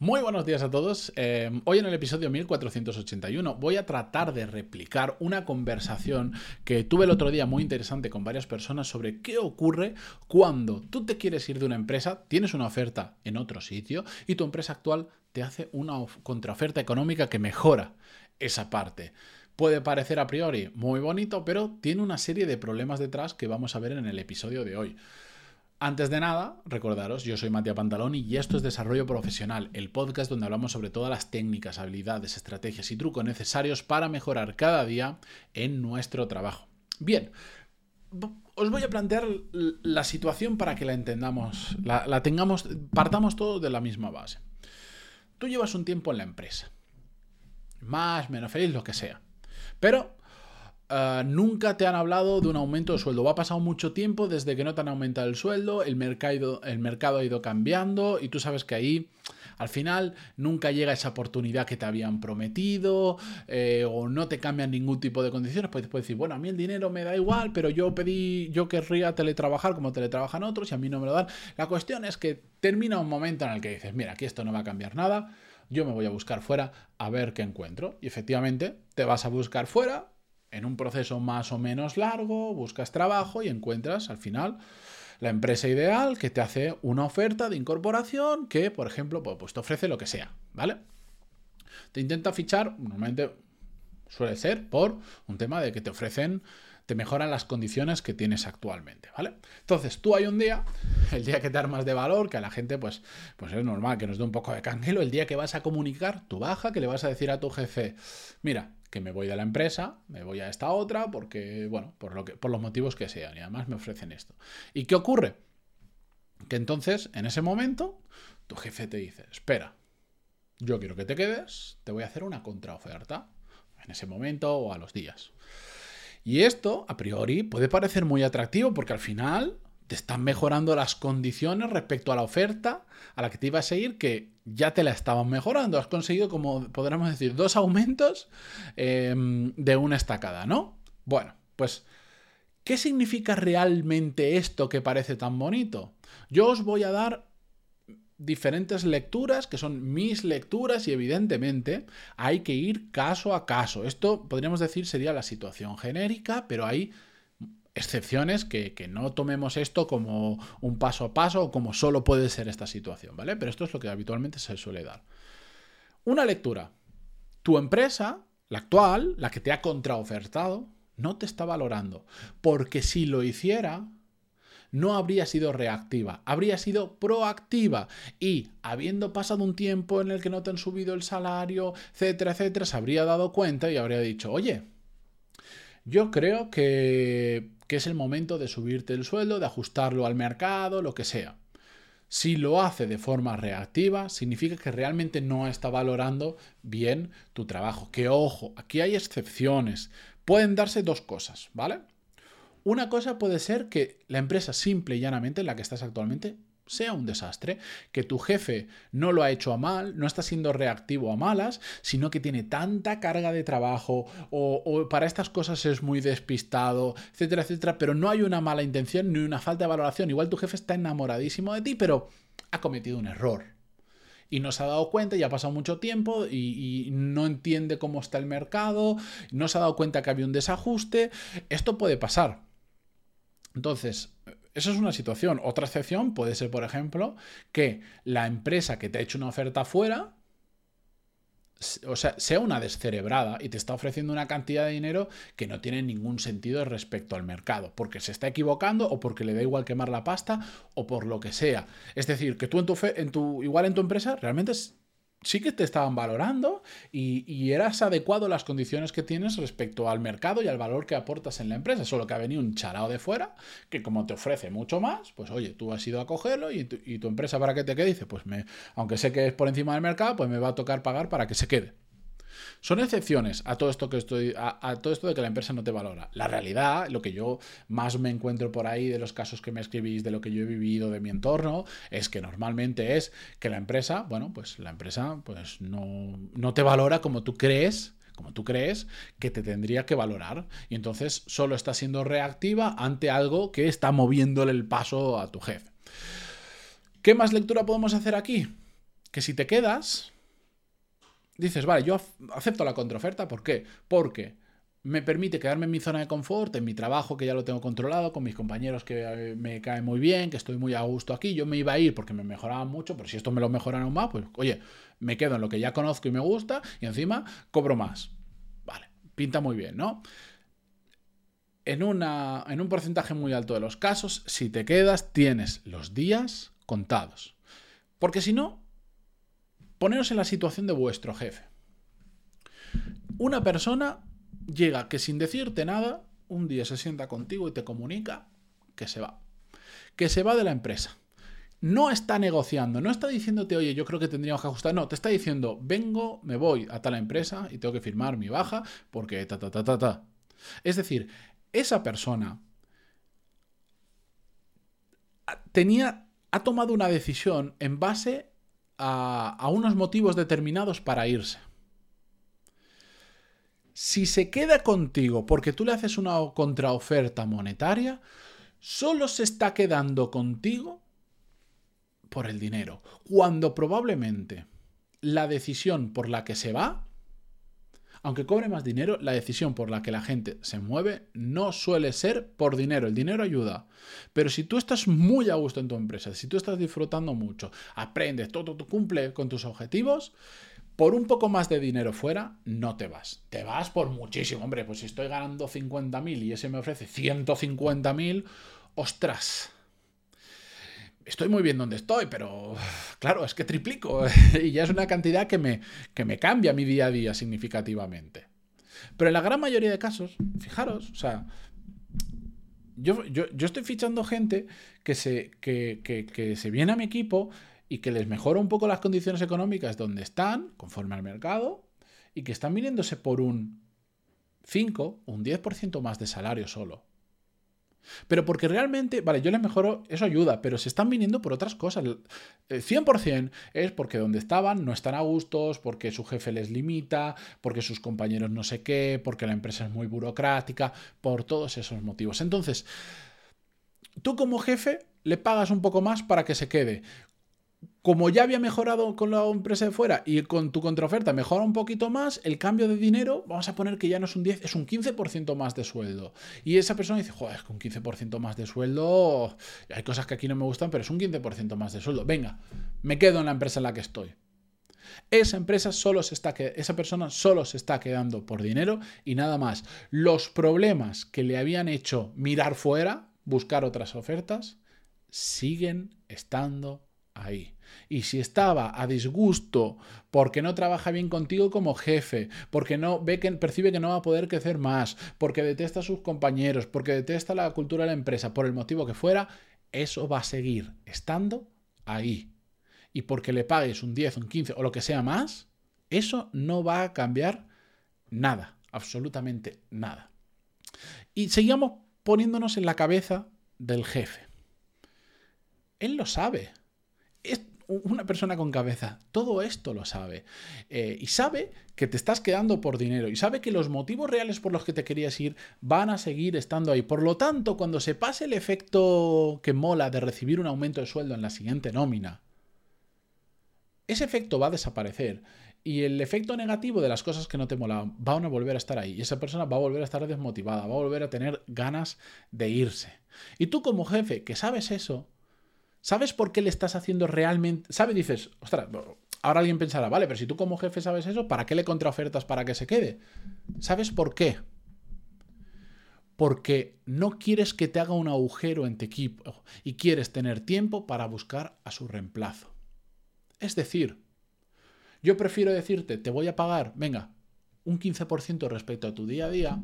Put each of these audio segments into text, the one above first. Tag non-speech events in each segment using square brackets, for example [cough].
Muy buenos días a todos. Eh, hoy en el episodio 1481 voy a tratar de replicar una conversación que tuve el otro día muy interesante con varias personas sobre qué ocurre cuando tú te quieres ir de una empresa, tienes una oferta en otro sitio y tu empresa actual te hace una contraoferta económica que mejora esa parte. Puede parecer a priori muy bonito, pero tiene una serie de problemas detrás que vamos a ver en el episodio de hoy. Antes de nada, recordaros, yo soy Matías Pantaloni y esto es Desarrollo Profesional, el podcast donde hablamos sobre todas las técnicas, habilidades, estrategias y trucos necesarios para mejorar cada día en nuestro trabajo. Bien, os voy a plantear la situación para que la entendamos, la, tengamos, partamos todos de la misma base. Tú llevas un tiempo en la empresa, más, menos feliz, lo que sea, pero Ah, nunca te han hablado de un aumento de sueldo. Va pasado mucho tiempo desde que no te han aumentado el sueldo, el mercado, el mercado ha ido cambiando y tú sabes que ahí al final nunca llega esa oportunidad que te habían prometido eh, o no te cambian ningún tipo de condiciones. Pues puedes decir, bueno, a mí el dinero me da igual, pero yo pedí, yo querría teletrabajar como teletrabajan otros y a mí no me lo dan. La cuestión es que termina un momento en el que dices, mira, aquí esto no va a cambiar nada. Yo me voy a buscar fuera a ver qué encuentro. Y efectivamente, te vas a buscar fuera, en un proceso más o menos largo, buscas trabajo y encuentras al final la empresa ideal que te hace una oferta de incorporación que, por ejemplo, pues, pues te ofrece lo que sea, ¿vale? Te intenta fichar, normalmente suele ser por un tema de que te ofrecen, te mejoran las condiciones que tienes actualmente, ¿vale? Entonces, tú hay un día, [laughs] el día que te armas de valor, que a la gente, pues, pues es normal que nos dé un poco de canguelo, el día que vas a comunicar tu baja, que le vas a decir a tu jefe, mira, que me voy de la empresa, me voy a esta otra, porque, bueno, por, lo que, por los motivos que sean, y además me ofrecen esto. ¿Y qué ocurre? Que entonces, en ese momento, tu jefe te dice, espera, yo quiero que te quedes, te voy a hacer una contraoferta, en ese momento o a los días. Y esto, a priori, puede parecer muy atractivo porque al final te están mejorando las condiciones respecto a la oferta a la que te ibas a ir, que ya te la estaban mejorando. Has conseguido, como podríamos decir, dos aumentos em, de una estacada, ¿no? Bueno, pues, ¿qué significa realmente esto que parece tan bonito? Yo os voy a dar diferentes lecturas, que son mis lecturas, y evidentemente hay que ir caso a caso. Esto, podríamos decir, sería la situación genérica, pero hay excepciones que, no tomemos esto como un paso a paso o como solo puede ser esta situación, ¿vale? Pero esto es lo que habitualmente se suele dar. Una lectura. Tu empresa, la actual, la que te ha contraofertado, no te está valorando. Porque si lo hiciera, no habría sido reactiva, habría sido proactiva. Y habiendo pasado un tiempo en el que no te han subido el salario, etcétera, etcétera, se habría dado cuenta y habría dicho, oye, yo creo que que es el momento de subirte el sueldo, de ajustarlo al mercado, lo que sea. Si lo hace de forma reactiva, significa que realmente no está valorando bien tu trabajo. Que ojo, aquí hay excepciones. Pueden darse dos cosas, ¿vale? Una cosa puede ser que la empresa simple y llanamente en la que estás actualmente sea un desastre, que tu jefe no lo ha hecho a mal, no está siendo reactivo a malas, sino que tiene tanta carga de trabajo o, para estas cosas es muy despistado, etcétera, etcétera, pero no hay una mala intención ni una falta de valoración. Igual tu jefe está enamoradísimo de ti, pero ha cometido un error. Y no se ha dado cuenta, ya ha pasado mucho tiempo y, y no entiende cómo está el mercado, no se ha dado cuenta que había un desajuste. Esto puede pasar. Entonces, eso es una situación. Otra excepción puede ser, por ejemplo, que la empresa que te ha hecho una oferta fuera, o sea, sea una descerebrada y te está ofreciendo una cantidad de dinero que no tiene ningún sentido respecto al mercado, porque se está equivocando o porque le da igual quemar la pasta o por lo que sea. Es decir, que tú en tu, en tu igual en tu empresa realmente sí que te estaban valorando y, eras adecuado las condiciones que tienes respecto al mercado y al valor que aportas en la empresa. Solo que ha venido un charao de fuera que como te ofrece mucho más, pues oye, tú has ido a cogerlo y tu, empresa para que te quede dice, pues me, aunque sé que es por encima del mercado, pues me va a tocar pagar para que se quede. Son excepciones a todo esto que estoy, a, todo esto de que la empresa no te valora. La realidad, lo que yo más me encuentro por ahí de los casos que me escribís, de lo que yo he vivido de mi entorno, es que normalmente es que la empresa, bueno, pues la empresa pues no, no te valora como tú crees como tú crees que te tendría que valorar. Y entonces solo está siendo reactiva ante algo que está moviéndole el paso a tu jefe. ¿Qué más lectura podemos hacer aquí? que si te quedas, dices, vale, yo acepto la contraoferta, ¿por qué? Porque me permite quedarme en mi zona de confort, en mi trabajo que ya lo tengo controlado, con mis compañeros que eh, me caen muy bien, que estoy muy a gusto aquí. Yo me iba a ir porque me mejoraban mucho, pero si esto me lo mejoran aún más, pues oye, me quedo en lo que ya conozco y me gusta y encima cobro más. Vale, pinta muy bien, ¿no? En, una, en un porcentaje muy alto de los casos, si te quedas, tienes los días contados. Porque si no, poneros en la situación de vuestro jefe. Una persona llega que sin decirte nada, un día se sienta contigo y te comunica que se va. Que se va de la empresa. No está negociando, no está diciéndote, oye, yo creo que tendríamos que ajustar. No, te está diciendo, vengo, me voy a tal empresa y tengo que firmar mi baja porque ta, ta, ta, ta, ta. Es decir, esa persona tenía, ha tomado una decisión en base a, unos motivos determinados para irse. Si se queda contigo porque tú le haces una contraoferta monetaria, solo se está quedando contigo por el dinero, cuando probablemente la decisión por la que se va aunque cobre más dinero, la decisión por la que la gente se mueve no suele ser por dinero. El dinero ayuda. Pero si tú estás muy a gusto en tu empresa, si tú estás disfrutando mucho, aprendes, todo, todo cumple con tus objetivos, por un poco más de dinero fuera, no te vas. Te vas por muchísimo. Hombre, pues si estoy ganando 50.000 y ese me ofrece 150.000, ostras estoy muy bien donde estoy, pero claro, es que triplico [laughs] y ya es una cantidad que me, que me cambia mi día a día significativamente. Pero en la gran mayoría de casos, fijaros, o sea, yo, yo, estoy fichando gente que se, que, que se viene a mi equipo y que les mejora un poco las condiciones económicas donde están, conforme al mercado, y que están viniéndose por un 5, un 10% más de salario solo. Pero porque realmente, vale, yo les mejoro, eso ayuda, pero se están viniendo por otras cosas. 100% es porque donde estaban no están a gustos, porque su jefe les limita, porque sus compañeros no sé qué, porque la empresa es muy burocrática, por todos esos motivos. Entonces, tú como jefe le pagas un poco más para que se quede como ya había mejorado con la empresa de fuera y con tu contraoferta mejora un poquito más, el cambio de dinero, vamos a poner que ya no es un 10, es un 15% más de sueldo. Y esa persona dice, joder, con 15% más de sueldo, hay cosas que aquí no me gustan, pero es un 15% más de sueldo. Venga, me quedo en la empresa en la que estoy. Esa empresa solo se está esa persona solo se está quedando por dinero y nada más. Los problemas que le habían hecho mirar fuera, buscar otras ofertas, siguen estando ahí. Y si estaba a disgusto porque no trabaja bien contigo como jefe, porque no ve que percibe que no va a poder crecer más, porque detesta a sus compañeros, porque detesta la cultura de la empresa, por el motivo que fuera, eso va a seguir estando ahí. Y porque le pagues un 10, un 15 o lo que sea más, eso no va a cambiar nada, absolutamente nada. Y seguimos poniéndonos en la cabeza del jefe. Él lo sabe es una persona con cabeza, todo esto lo sabe. Eh, y sabe que te estás quedando por dinero. Y sabe que los motivos reales por los que te querías ir van a seguir estando ahí. Por lo tanto, cuando se pase el efecto que mola de recibir un aumento de sueldo en la siguiente nómina, ese efecto va a desaparecer. Y el efecto negativo de las cosas que no te molaban van a volver a estar ahí. Y esa persona va a volver a estar desmotivada, va a volver a tener ganas de irse. Y tú como jefe que sabes eso, ¿Sabes por qué le estás haciendo realmente? ¿Sabes? Dices, ostras, ahora alguien pensará, vale, pero si tú como jefe sabes eso, ¿para qué le contraofertas para que se quede? ¿Sabes por qué? Porque no quieres que te haga un agujero en tu equipo y quieres tener tiempo para buscar a su reemplazo. Es decir, yo prefiero decirte, te voy a pagar, venga, un 15% respecto a tu día a día,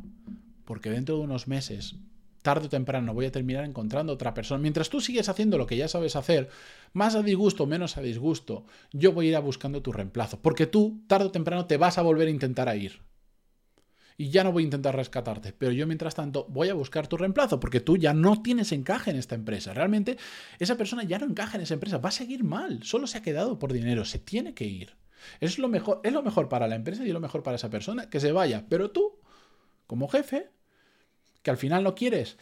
porque dentro de unos meses tarde o temprano voy a terminar encontrando otra persona. Mientras tú sigues haciendo lo que ya sabes hacer, más a disgusto, menos a disgusto, yo voy a ir a buscando tu reemplazo. Porque tú, tarde o temprano, te vas a volver a intentar a ir. Y ya no voy a intentar rescatarte. Pero yo, mientras tanto, voy a buscar tu reemplazo. Porque tú ya no tienes encaje en esta empresa. Realmente, esa persona ya no encaja en esa empresa. Va a seguir mal. Solo se ha quedado por dinero. Se tiene que ir. Es lo mejor, es lo mejor para la empresa y lo mejor para esa persona. Que se vaya. Pero tú, como jefe, que al final no quieres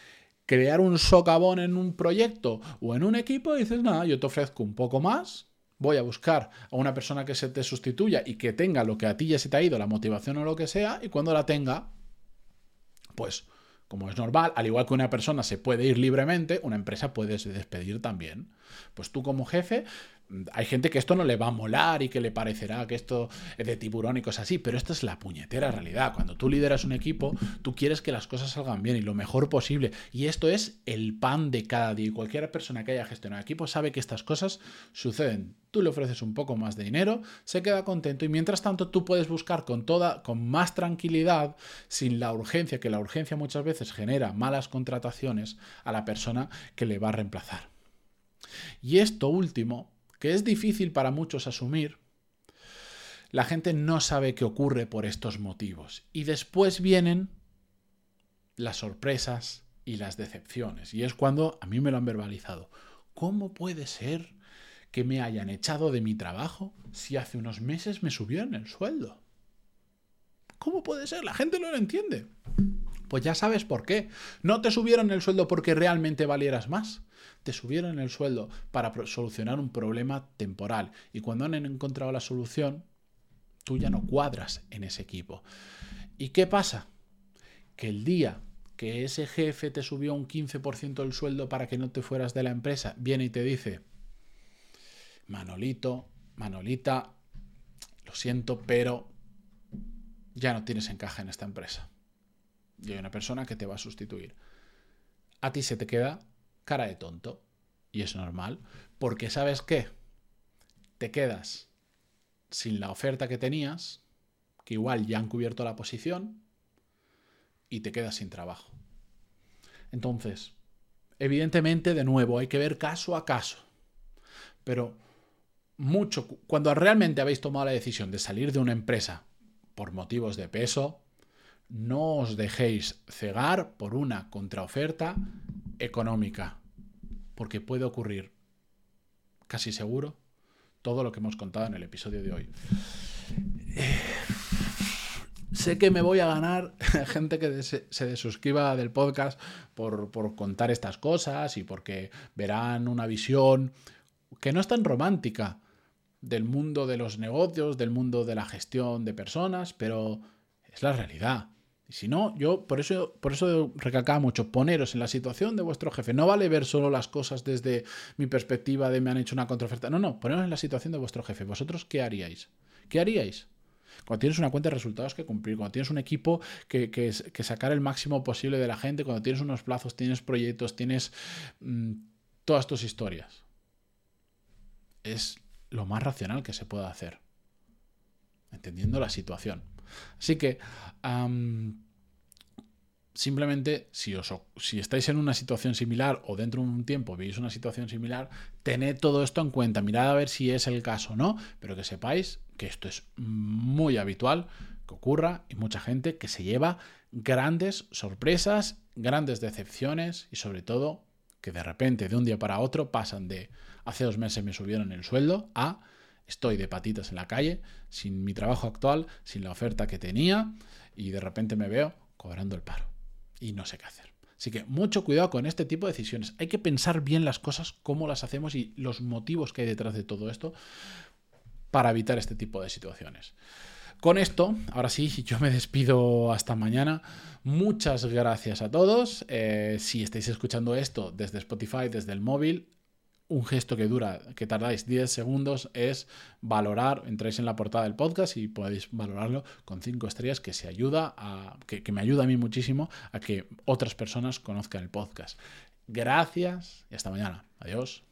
crear un socavón en un proyecto o en un equipo, dices, nada, yo te ofrezco un poco más, voy a buscar a una persona que se te sustituya y que tenga lo que a ti ya se te ha ido, la motivación o lo que sea, y cuando la tenga, pues como es normal, al igual que una persona se puede ir libremente, una empresa puede despedir también. Pues tú como jefe hay gente que esto no le va a molar y que le parecerá que esto es de tiburón y cosas así, pero esta es la puñetera realidad. Cuando tú lideras un equipo, tú quieres que las cosas salgan bien y lo mejor posible. Y esto es el pan de cada día. Y cualquier persona que haya gestionado equipo sabe que estas cosas suceden. Tú le ofreces un poco más de dinero, se queda contento y mientras tanto tú puedes buscar con toda, con más tranquilidad, sin la urgencia, que la urgencia muchas veces genera malas contrataciones a la persona que le va a reemplazar. Y esto último que es difícil para muchos asumir, la gente no sabe qué ocurre por estos motivos. Y después vienen las sorpresas y las decepciones. Y es cuando a mí me lo han verbalizado. ¿Cómo puede ser que me hayan echado de mi trabajo si hace unos meses me subieron el sueldo? ¿Cómo puede ser? La gente no lo entiende. Pues ya sabes por qué. No te subieron el sueldo porque realmente valieras más te subieron el sueldo para solucionar un problema temporal. Y cuando han encontrado la solución, tú ya no cuadras en ese equipo. ¿Y qué pasa? Que el día que ese jefe te subió un 15% el sueldo para que no te fueras de la empresa, viene y te dice, Manolito, Manolita, lo siento, pero ya no tienes encaje en esta empresa. Y hay una persona que te va a sustituir. A ti se te queda cara de tonto. Y es normal, porque sabes qué, te quedas sin la oferta que tenías, que igual ya han cubierto la posición, y te quedas sin trabajo. Entonces, evidentemente, de nuevo, hay que ver caso a caso. Pero mucho, cuando realmente habéis tomado la decisión de salir de una empresa por motivos de peso, no os dejéis cegar por una contraoferta económica, porque puede ocurrir casi seguro todo lo que hemos contado en el episodio de hoy. Eh, sé que me voy a ganar [laughs] gente que se, desuscriba del podcast por, por, contar estas cosas y porque verán una visión que no es tan romántica del mundo de los negocios, del mundo de la gestión de personas, pero es la realidad. Y si no, yo por eso, por eso recalcaba mucho, poneros en la situación de vuestro jefe. No vale ver solo las cosas desde mi perspectiva de me han hecho una contraoferta. No, no, poneros en la situación de vuestro jefe. ¿Vosotros qué haríais? ¿Qué haríais? Cuando tienes una cuenta de resultados que cumplir, cuando tienes un equipo que, que, sacar el máximo posible de la gente, cuando tienes unos plazos, tienes proyectos, tienes mm, todas tus historias. Es lo más racional que se pueda hacer. Entendiendo la situación. Así que simplemente si, si estáis en una situación similar o dentro de un tiempo veis una situación similar, tened todo esto en cuenta, mirad a ver si es el caso o no, pero que sepáis que esto es muy habitual que ocurra y mucha gente que se lleva grandes sorpresas, grandes decepciones y sobre todo que de repente de un día para otro pasan de hace dos meses me subieron el sueldo a estoy de patitas en la calle, sin mi trabajo actual, sin la oferta que tenía y de repente me veo cobrando el paro y no sé qué hacer. Así que mucho cuidado con este tipo de decisiones. Hay que pensar bien las cosas, cómo las hacemos y los motivos que hay detrás de todo esto para evitar este tipo de situaciones. Con esto, ahora sí, [laughs] yo me despido hasta mañana. Muchas gracias a todos. Eh, si estáis escuchando esto desde Spotify, desde el móvil, un gesto que dura, que tardáis 10 segundos, es valorar, entráis en la portada del podcast y podéis valorarlo con 5 estrellas, que se ayuda a, que, que me ayuda a mí muchísimo a que otras personas conozcan el podcast. Gracias y hasta mañana. Adiós.